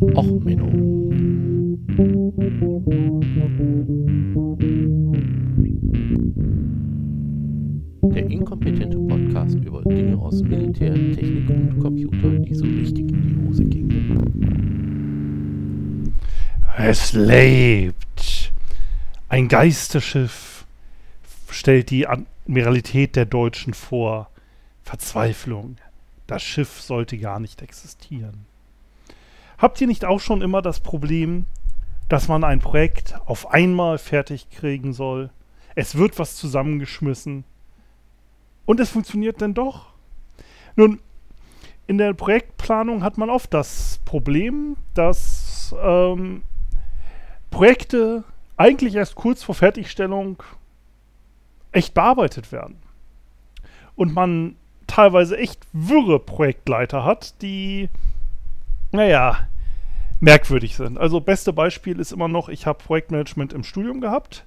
Och, Menno. Der inkompetente Podcast über Dinge aus Militär, Technik und Computer, die so richtig in die Hose gingen. Es lebt. Ein Geisterschiff stellt die Admiralität der Deutschen vor. Verzweiflung. Das Schiff sollte gar nicht existieren. Habt ihr nicht auch schon immer das Problem, dass man ein Projekt auf einmal fertig kriegen soll? Es wird was zusammengeschmissen. Und es funktioniert dann doch. Nun, in der Projektplanung hat man oft das Problem, dass ähm, Projekte eigentlich erst kurz vor Fertigstellung echt bearbeitet werden. Und man teilweise echt wirre Projektleiter hat, die, naja, merkwürdig sind. Also beste Beispiel ist immer noch, ich habe Projektmanagement im Studium gehabt.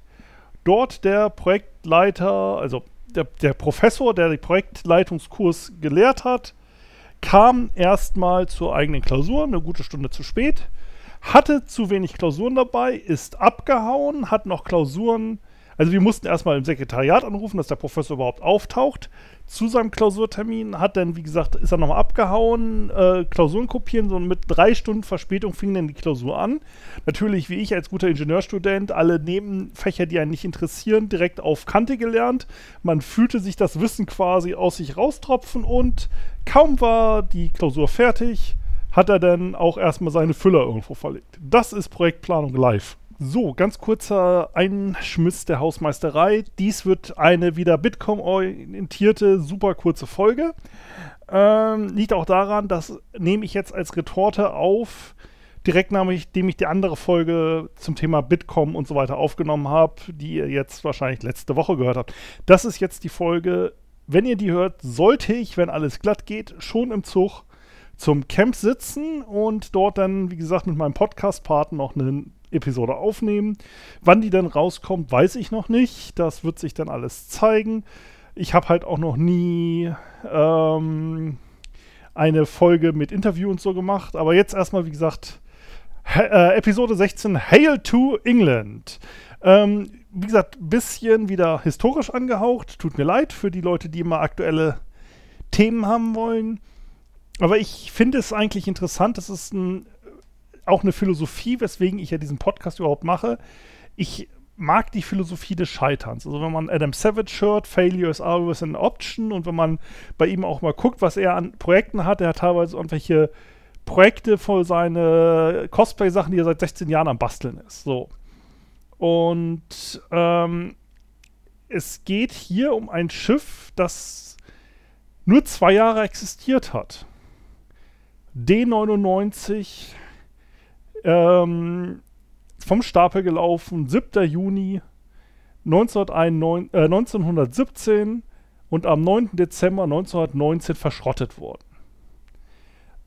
Dort der Projektleiter, also der, der Professor, der den Projektleitungskurs gelehrt hat, kam erstmal zur eigenen Klausur, eine gute Stunde zu spät, hatte zu wenig Klausuren dabei, ist abgehauen, hat noch Klausuren also wir mussten erstmal im Sekretariat anrufen, dass der Professor überhaupt auftaucht. Zu seinem Klausurtermin hat dann, wie gesagt, ist er nochmal abgehauen, äh, Klausuren kopieren, so mit drei Stunden Verspätung fing dann die Klausur an. Natürlich, wie ich als guter Ingenieurstudent, alle Nebenfächer, die einen nicht interessieren, direkt auf Kante gelernt. Man fühlte sich das Wissen quasi aus sich raustropfen und kaum war die Klausur fertig, hat er dann auch erstmal seine Füller irgendwo verlegt. Das ist Projektplanung live. So, ganz kurzer Einschmiss der Hausmeisterei. Dies wird eine wieder Bitkom-orientierte, super kurze Folge. Ähm, liegt auch daran, dass nehme ich jetzt als Retorte auf, direkt nachdem ich die andere Folge zum Thema Bitkom und so weiter aufgenommen habe, die ihr jetzt wahrscheinlich letzte Woche gehört habt. Das ist jetzt die Folge. Wenn ihr die hört, sollte ich, wenn alles glatt geht, schon im Zug zum Camp sitzen und dort dann, wie gesagt, mit meinem Podcast-Partner noch einen Episode aufnehmen. Wann die dann rauskommt, weiß ich noch nicht. Das wird sich dann alles zeigen. Ich habe halt auch noch nie ähm, eine Folge mit Interview und so gemacht. Aber jetzt erstmal, wie gesagt, äh, Episode 16, Hail to England. Ähm, wie gesagt, ein bisschen wieder historisch angehaucht. Tut mir leid für die Leute, die immer aktuelle Themen haben wollen. Aber ich finde es eigentlich interessant. Das ist ein auch eine Philosophie, weswegen ich ja diesen Podcast überhaupt mache. Ich mag die Philosophie des Scheiterns. Also wenn man Adam Savage hört, Failure is always an option und wenn man bei ihm auch mal guckt, was er an Projekten hat, er hat teilweise irgendwelche Projekte voll seine Cosplay-Sachen, die er seit 16 Jahren am Basteln ist. So. Und ähm, es geht hier um ein Schiff, das nur zwei Jahre existiert hat. D99 ähm, vom Stapel gelaufen, 7. Juni 1991, äh, 1917 und am 9. Dezember 1919 verschrottet worden.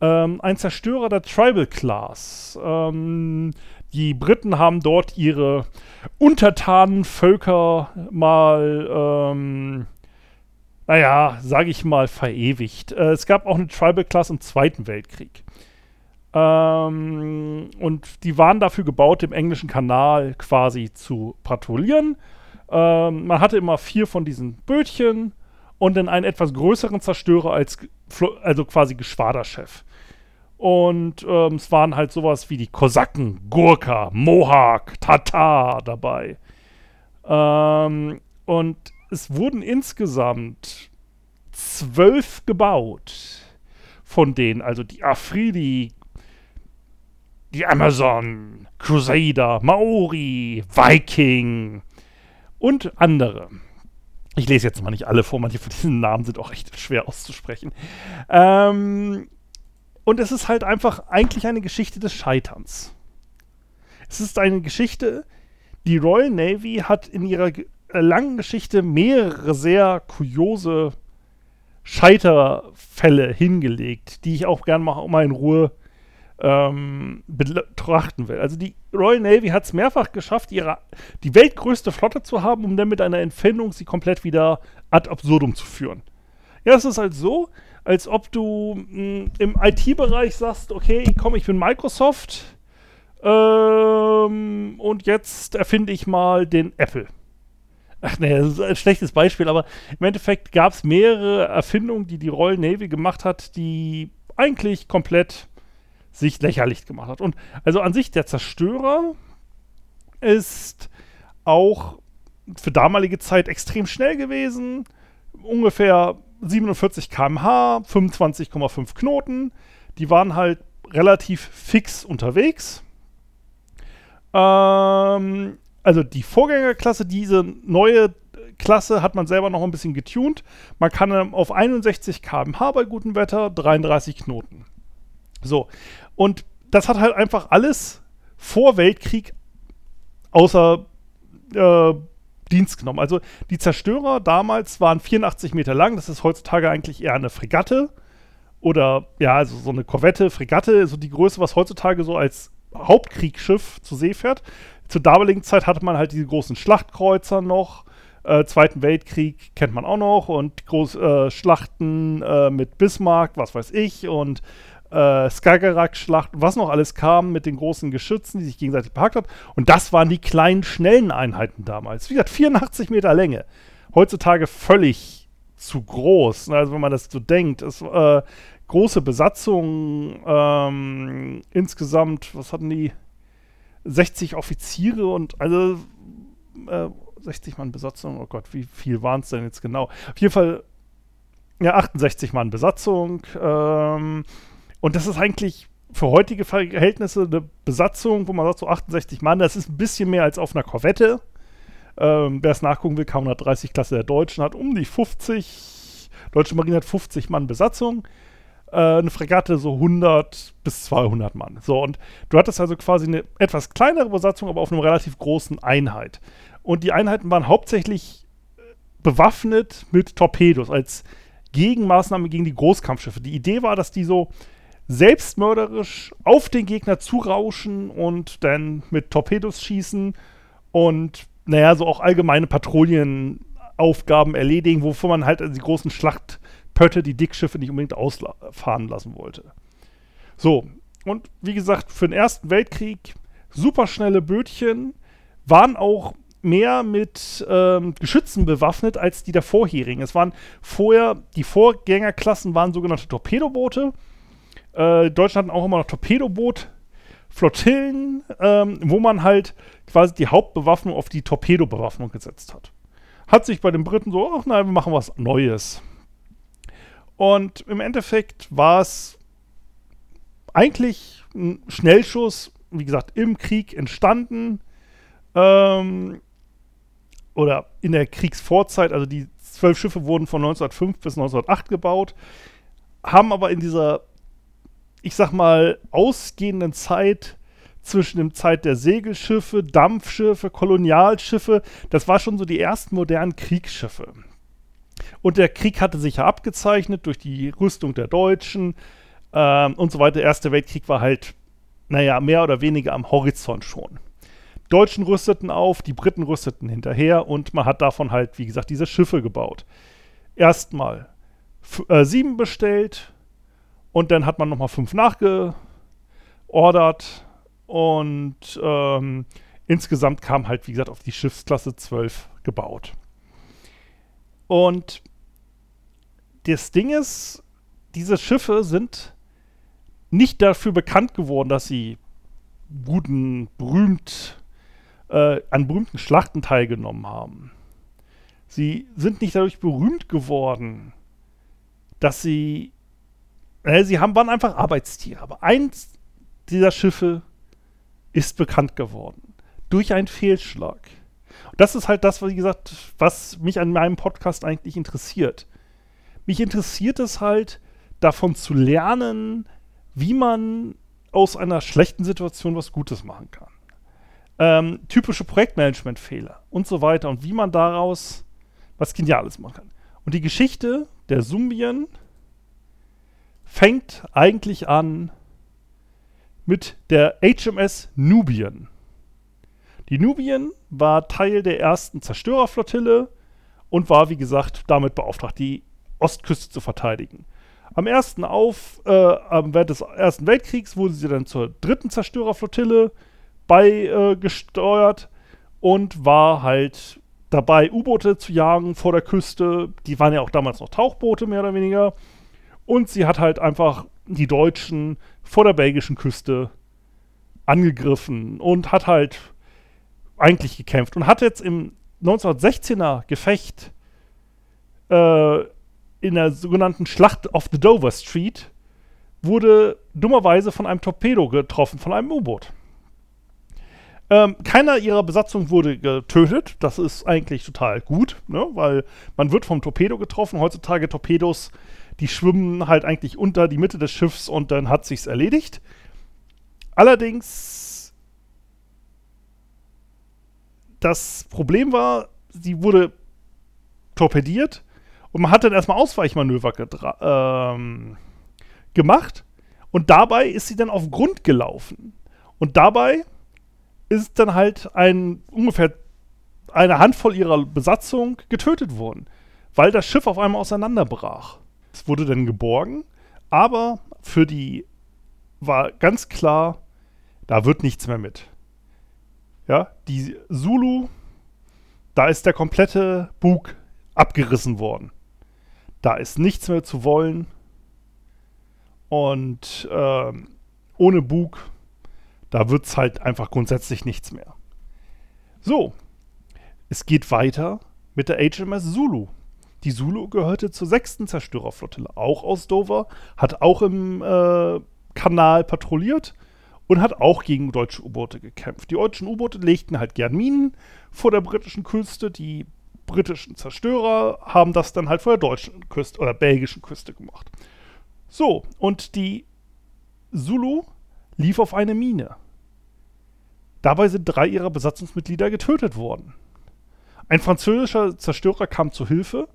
Ähm, ein Zerstörer der Tribal Class. Ähm, die Briten haben dort ihre untertanen Völker mal, ähm, naja, sage ich mal, verewigt. Äh, es gab auch eine Tribal Class im Zweiten Weltkrieg. Ähm, und die waren dafür gebaut, im englischen Kanal quasi zu patrouillieren. Ähm, man hatte immer vier von diesen Bötchen und dann einen etwas größeren Zerstörer als also quasi Geschwaderchef. Und ähm, es waren halt sowas wie die Kosaken, Gurka, Mohawk, Tatar dabei. Ähm, und es wurden insgesamt zwölf gebaut von denen, also die Afridi, die Amazon, Crusader, Maori, Viking und andere. Ich lese jetzt mal nicht alle vor, manche von diesen Namen sind auch echt schwer auszusprechen. Ähm, und es ist halt einfach eigentlich eine Geschichte des Scheiterns. Es ist eine Geschichte, die Royal Navy hat in ihrer langen Geschichte mehrere sehr kuriose Scheiterfälle hingelegt, die ich auch gerne mal, mal in Ruhe ähm, betrachten will. Also die Royal Navy hat es mehrfach geschafft, ihre, die weltgrößte Flotte zu haben, um dann mit einer Entfernung sie komplett wieder ad absurdum zu führen. Ja, es ist halt so, als ob du mh, im IT-Bereich sagst, okay, komm, ich bin Microsoft ähm, und jetzt erfinde ich mal den Apple. Ach nee, das ist ein schlechtes Beispiel, aber im Endeffekt gab es mehrere Erfindungen, die die Royal Navy gemacht hat, die eigentlich komplett sich lächerlich gemacht hat. Und also an sich der Zerstörer ist auch für damalige Zeit extrem schnell gewesen. Ungefähr 47 km/h, 25,5 Knoten. Die waren halt relativ fix unterwegs. Ähm, also die Vorgängerklasse, diese neue Klasse hat man selber noch ein bisschen getuned. Man kann auf 61 km/h bei gutem Wetter 33 Knoten. So. Und das hat halt einfach alles vor Weltkrieg außer äh, Dienst genommen. Also die Zerstörer damals waren 84 Meter lang. Das ist heutzutage eigentlich eher eine Fregatte. Oder ja, also so eine Korvette, Fregatte, so die Größe, was heutzutage so als Hauptkriegsschiff zur See fährt. Zur damaligen Zeit hatte man halt diese großen Schlachtkreuzer noch. Äh, Zweiten Weltkrieg kennt man auch noch und groß, äh, Schlachten äh, mit Bismarck, was weiß ich, und äh, Skagerrak-Schlacht, was noch alles kam mit den großen Geschützen, die sich gegenseitig behagt haben. Und das waren die kleinen, schnellen Einheiten damals. Wie gesagt, 84 Meter Länge. Heutzutage völlig zu groß. Also wenn man das so denkt, es, äh, große Besatzung, ähm, insgesamt, was hatten die? 60 Offiziere und also äh, 60 Mann Besatzung, oh Gott, wie viel waren es denn jetzt genau? Auf jeden Fall, ja, 68 Mann Besatzung. Ähm, und das ist eigentlich für heutige Verhältnisse eine Besatzung, wo man sagt, so 68 Mann, das ist ein bisschen mehr als auf einer Korvette. Ähm, Wer es nachgucken will, K130 Klasse der Deutschen hat um die 50, Deutsche Marine hat 50 Mann Besatzung. Äh, eine Fregatte so 100 bis 200 Mann. So, und du hattest also quasi eine etwas kleinere Besatzung, aber auf einer relativ großen Einheit. Und die Einheiten waren hauptsächlich äh, bewaffnet mit Torpedos als Gegenmaßnahme gegen die Großkampfschiffe. Die Idee war, dass die so selbstmörderisch auf den Gegner zurauschen und dann mit Torpedos schießen und, naja, so auch allgemeine Patrouillenaufgaben erledigen, wovon man halt die großen Schlachtpötte, die Dickschiffe nicht unbedingt ausfahren lassen wollte. So, und wie gesagt, für den Ersten Weltkrieg superschnelle Bötchen waren auch mehr mit ähm, Geschützen bewaffnet als die der vorherigen. Es waren vorher, die Vorgängerklassen waren sogenannte Torpedoboote äh, Deutschland hatten auch immer noch Torpedoboot. Flottillen, ähm, wo man halt quasi die Hauptbewaffnung auf die Torpedobewaffnung gesetzt hat. Hat sich bei den Briten so, ach nein, wir machen was Neues. Und im Endeffekt war es eigentlich ein Schnellschuss, wie gesagt, im Krieg entstanden. Ähm, oder in der Kriegsvorzeit, also die zwölf Schiffe wurden von 1905 bis 1908 gebaut, haben aber in dieser ich sag mal, ausgehenden Zeit zwischen dem Zeit der Segelschiffe, Dampfschiffe, Kolonialschiffe, das war schon so die ersten modernen Kriegsschiffe. Und der Krieg hatte sich ja abgezeichnet durch die Rüstung der Deutschen ähm, und so weiter. Der Erste Weltkrieg war halt, naja, mehr oder weniger am Horizont schon. Deutschen rüsteten auf, die Briten rüsteten hinterher und man hat davon halt, wie gesagt, diese Schiffe gebaut. Erstmal äh, sieben bestellt, und dann hat man nochmal fünf nachgeordert und ähm, insgesamt kam halt, wie gesagt, auf die Schiffsklasse 12 gebaut. Und das Ding ist, diese Schiffe sind nicht dafür bekannt geworden, dass sie guten, berühmt, äh, an berühmten Schlachten teilgenommen haben. Sie sind nicht dadurch berühmt geworden, dass sie sie haben, waren einfach Arbeitstiere. Aber eins dieser Schiffe ist bekannt geworden. Durch einen Fehlschlag. Und das ist halt das, wie gesagt, was mich an meinem Podcast eigentlich interessiert. Mich interessiert es halt, davon zu lernen, wie man aus einer schlechten Situation was Gutes machen kann. Ähm, typische Projektmanagement-Fehler und so weiter und wie man daraus was Geniales machen kann. Und die Geschichte der Sumbien fängt eigentlich an mit der HMS Nubian. Die Nubian war Teil der ersten Zerstörerflottille und war, wie gesagt, damit beauftragt, die Ostküste zu verteidigen. Am ersten auf, äh, während des Ersten Weltkriegs wurde sie dann zur dritten Zerstörerflottille beigesteuert äh, und war halt dabei, U-Boote zu jagen vor der Küste. Die waren ja auch damals noch Tauchboote, mehr oder weniger. Und sie hat halt einfach die Deutschen vor der belgischen Küste angegriffen und hat halt eigentlich gekämpft und hat jetzt im 1916er Gefecht äh, in der sogenannten Schlacht auf the Dover Street wurde dummerweise von einem Torpedo getroffen, von einem U-Boot. Ähm, keiner ihrer Besatzung wurde getötet. Das ist eigentlich total gut, ne? weil man wird vom Torpedo getroffen. Heutzutage Torpedos, die schwimmen halt eigentlich unter die Mitte des Schiffs und dann hat sich's erledigt. Allerdings, das Problem war, sie wurde torpediert und man hat dann erstmal Ausweichmanöver ähm, gemacht und dabei ist sie dann auf Grund gelaufen. Und dabei ist dann halt ein ungefähr eine Handvoll ihrer Besatzung getötet worden, weil das Schiff auf einmal auseinanderbrach. Es wurde dann geborgen, aber für die war ganz klar, da wird nichts mehr mit. Ja, die Zulu, da ist der komplette Bug abgerissen worden. Da ist nichts mehr zu wollen. Und äh, ohne Bug, da wird es halt einfach grundsätzlich nichts mehr. So, es geht weiter mit der HMS Zulu. Die Zulu gehörte zur sechsten Zerstörerflottille, auch aus Dover, hat auch im äh, Kanal patrouilliert und hat auch gegen deutsche U-Boote gekämpft. Die deutschen U-Boote legten halt gern Minen vor der britischen Küste. Die britischen Zerstörer haben das dann halt vor der deutschen Küste oder belgischen Küste gemacht. So, und die Zulu lief auf eine Mine. Dabei sind drei ihrer Besatzungsmitglieder getötet worden. Ein französischer Zerstörer kam zu Hilfe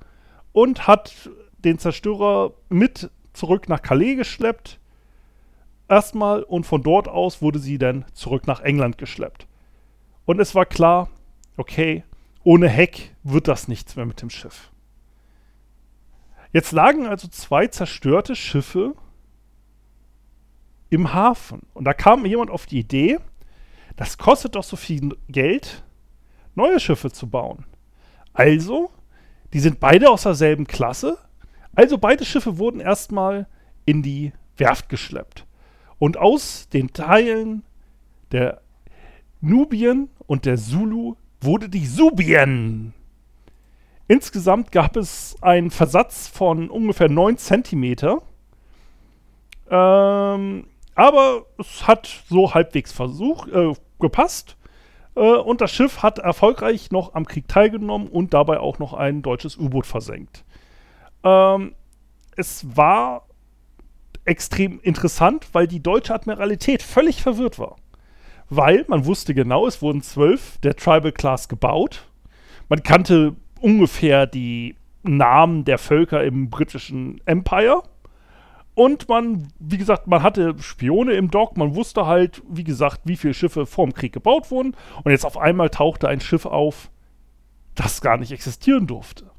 und hat den Zerstörer mit zurück nach Calais geschleppt. Erstmal und von dort aus wurde sie dann zurück nach England geschleppt. Und es war klar, okay, ohne Heck wird das nichts mehr mit dem Schiff. Jetzt lagen also zwei zerstörte Schiffe im Hafen. Und da kam jemand auf die Idee, das kostet doch so viel Geld, neue Schiffe zu bauen. Also, die sind beide aus derselben Klasse. Also beide Schiffe wurden erstmal in die Werft geschleppt. Und aus den Teilen der Nubien und der Zulu wurde die Subien. Insgesamt gab es einen Versatz von ungefähr 9 cm. Ähm, aber es hat so halbwegs versucht, äh, gepasst. Äh, und das Schiff hat erfolgreich noch am Krieg teilgenommen und dabei auch noch ein deutsches U-Boot versenkt. Ähm, es war extrem interessant, weil die deutsche Admiralität völlig verwirrt war weil man wusste genau, es wurden zwölf der Tribal Class gebaut. Man kannte ungefähr die Namen der Völker im britischen Empire. Und man, wie gesagt, man hatte Spione im Dock, man wusste halt, wie gesagt, wie viele Schiffe vor dem Krieg gebaut wurden. Und jetzt auf einmal tauchte ein Schiff auf, das gar nicht existieren durfte.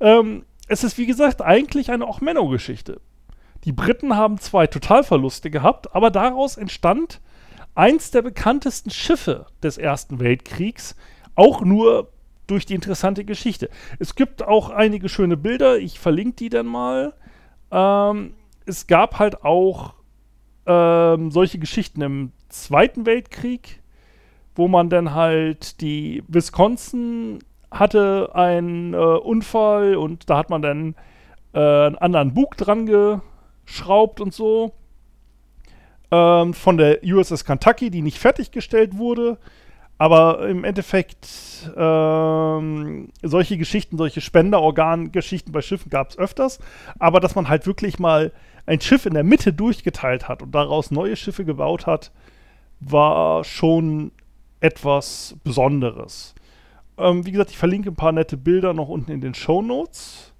Ähm, es ist, wie gesagt, eigentlich eine Ochmenno-Geschichte. Die Briten haben zwei Totalverluste gehabt, aber daraus entstand eins der bekanntesten Schiffe des Ersten Weltkriegs, auch nur durch die interessante Geschichte. Es gibt auch einige schöne Bilder, ich verlinke die dann mal. Ähm, es gab halt auch ähm, solche Geschichten im Zweiten Weltkrieg, wo man dann halt die Wisconsin hatte einen äh, Unfall und da hat man dann äh, einen anderen Bug dran geschraubt und so ähm, von der USS Kentucky, die nicht fertiggestellt wurde. Aber im Endeffekt, ähm, solche Geschichten, solche Spenderorgan-Geschichten bei Schiffen gab es öfters. Aber dass man halt wirklich mal ein Schiff in der Mitte durchgeteilt hat und daraus neue Schiffe gebaut hat, war schon etwas Besonderes. Ähm, wie gesagt, ich verlinke ein paar nette Bilder noch unten in den Show Notes.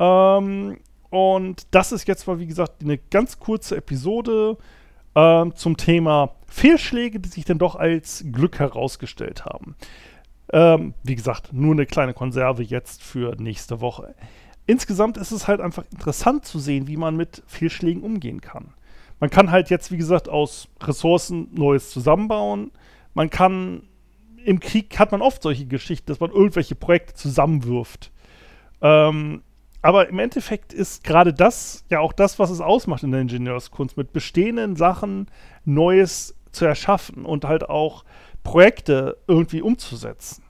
Ähm, und das ist jetzt mal, wie gesagt, eine ganz kurze Episode ähm, zum Thema Fehlschläge, die sich dann doch als Glück herausgestellt haben. Ähm, wie gesagt, nur eine kleine Konserve jetzt für nächste Woche. insgesamt ist es halt einfach interessant zu sehen, wie man mit Fehlschlägen umgehen kann. Man kann halt jetzt, wie gesagt, aus Ressourcen Neues zusammenbauen. Man kann, im Krieg hat man oft solche Geschichten, dass man irgendwelche Projekte zusammenwirft. Ähm, aber im Endeffekt ist gerade das ja auch das, was es ausmacht in der Ingenieurskunst, mit bestehenden Sachen Neues zu erschaffen und halt auch Projekte irgendwie umzusetzen.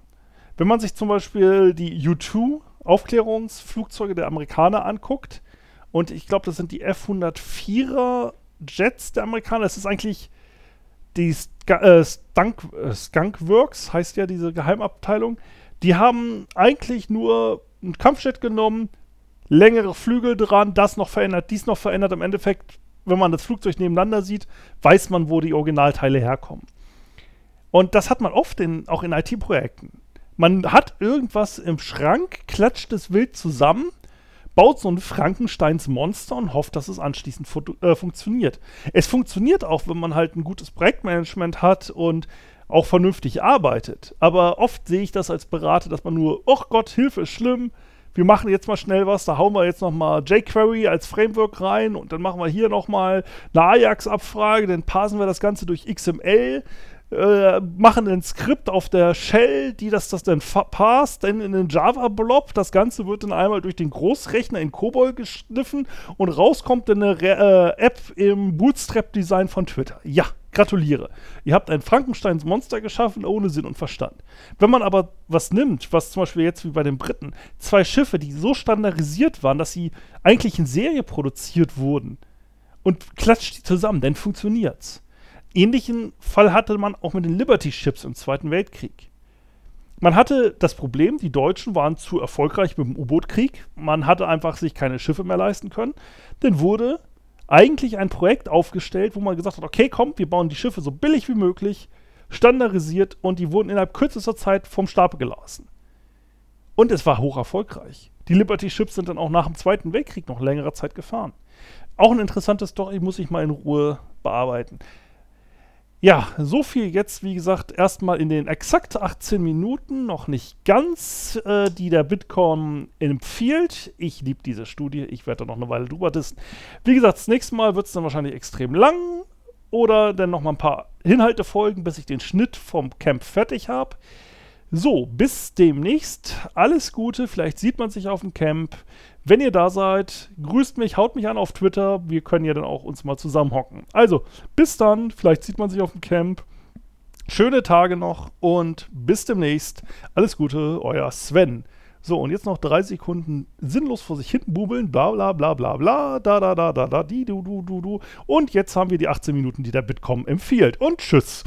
Wenn man sich zum Beispiel die U-2 Aufklärungsflugzeuge der Amerikaner anguckt, und ich glaube, das sind die F-104er Jets der Amerikaner, das ist eigentlich die Sk äh, Skunk, äh, Skunkworks, heißt ja diese Geheimabteilung, die haben eigentlich nur ein Kampfjet genommen, längere Flügel dran, das noch verändert, dies noch verändert. Im Endeffekt, wenn man das Flugzeug nebeneinander sieht, weiß man, wo die Originalteile herkommen. Und das hat man oft in, auch in IT-Projekten. Man hat irgendwas im Schrank, klatscht es wild zusammen, baut so ein Frankensteins Monster und hofft, dass es anschließend äh, funktioniert. Es funktioniert auch, wenn man halt ein gutes Projektmanagement hat und auch vernünftig arbeitet. Aber oft sehe ich das als Berater, dass man nur, oh Gott, Hilfe ist schlimm, wir machen jetzt mal schnell was, da hauen wir jetzt nochmal jQuery als Framework rein und dann machen wir hier nochmal eine Ajax-Abfrage, dann parsen wir das Ganze durch XML, äh, machen ein Skript auf der Shell, die das, das dann passt, dann in den Java-Blob. Das Ganze wird dann einmal durch den Großrechner in COBOL geschliffen und rauskommt dann eine Re äh, App im Bootstrap-Design von Twitter. Ja, Gratuliere. Ihr habt ein Frankensteins Monster geschaffen ohne Sinn und Verstand. Wenn man aber was nimmt, was zum Beispiel jetzt wie bei den Briten, zwei Schiffe, die so standardisiert waren, dass sie eigentlich in Serie produziert wurden und klatscht die zusammen, dann funktioniert's. Ähnlichen Fall hatte man auch mit den Liberty Ships im Zweiten Weltkrieg. Man hatte das Problem, die Deutschen waren zu erfolgreich mit dem U-Boot-Krieg. Man hatte einfach sich keine Schiffe mehr leisten können. Dann wurde eigentlich ein Projekt aufgestellt, wo man gesagt hat, okay, komm, wir bauen die Schiffe so billig wie möglich, standardisiert und die wurden innerhalb kürzester Zeit vom Stapel gelassen. Und es war hoch erfolgreich. Die Liberty Ships sind dann auch nach dem Zweiten Weltkrieg noch längere Zeit gefahren. Auch ein interessantes Story, muss ich mal in Ruhe bearbeiten. Ja, so viel jetzt, wie gesagt, erstmal in den exakt 18 Minuten, noch nicht ganz, äh, die der Bitcoin empfiehlt. Ich liebe diese Studie, ich werde da noch eine Weile drüber testen. Wie gesagt, das nächste Mal wird es dann wahrscheinlich extrem lang oder dann noch mal ein paar Inhalte folgen, bis ich den Schnitt vom Camp fertig habe. So, bis demnächst. Alles Gute, vielleicht sieht man sich auf dem Camp. Wenn ihr da seid, grüßt mich, haut mich an auf Twitter. Wir können ja dann auch uns mal zusammenhocken. Also, bis dann. Vielleicht sieht man sich auf dem Camp. Schöne Tage noch und bis demnächst. Alles Gute, euer Sven. So, und jetzt noch drei Sekunden sinnlos vor sich hinten bubeln, bla bla bla bla bla, da da da da da, die, du, du, du, du. Und jetzt haben wir die 18 Minuten, die der Bitkom empfiehlt. Und tschüss.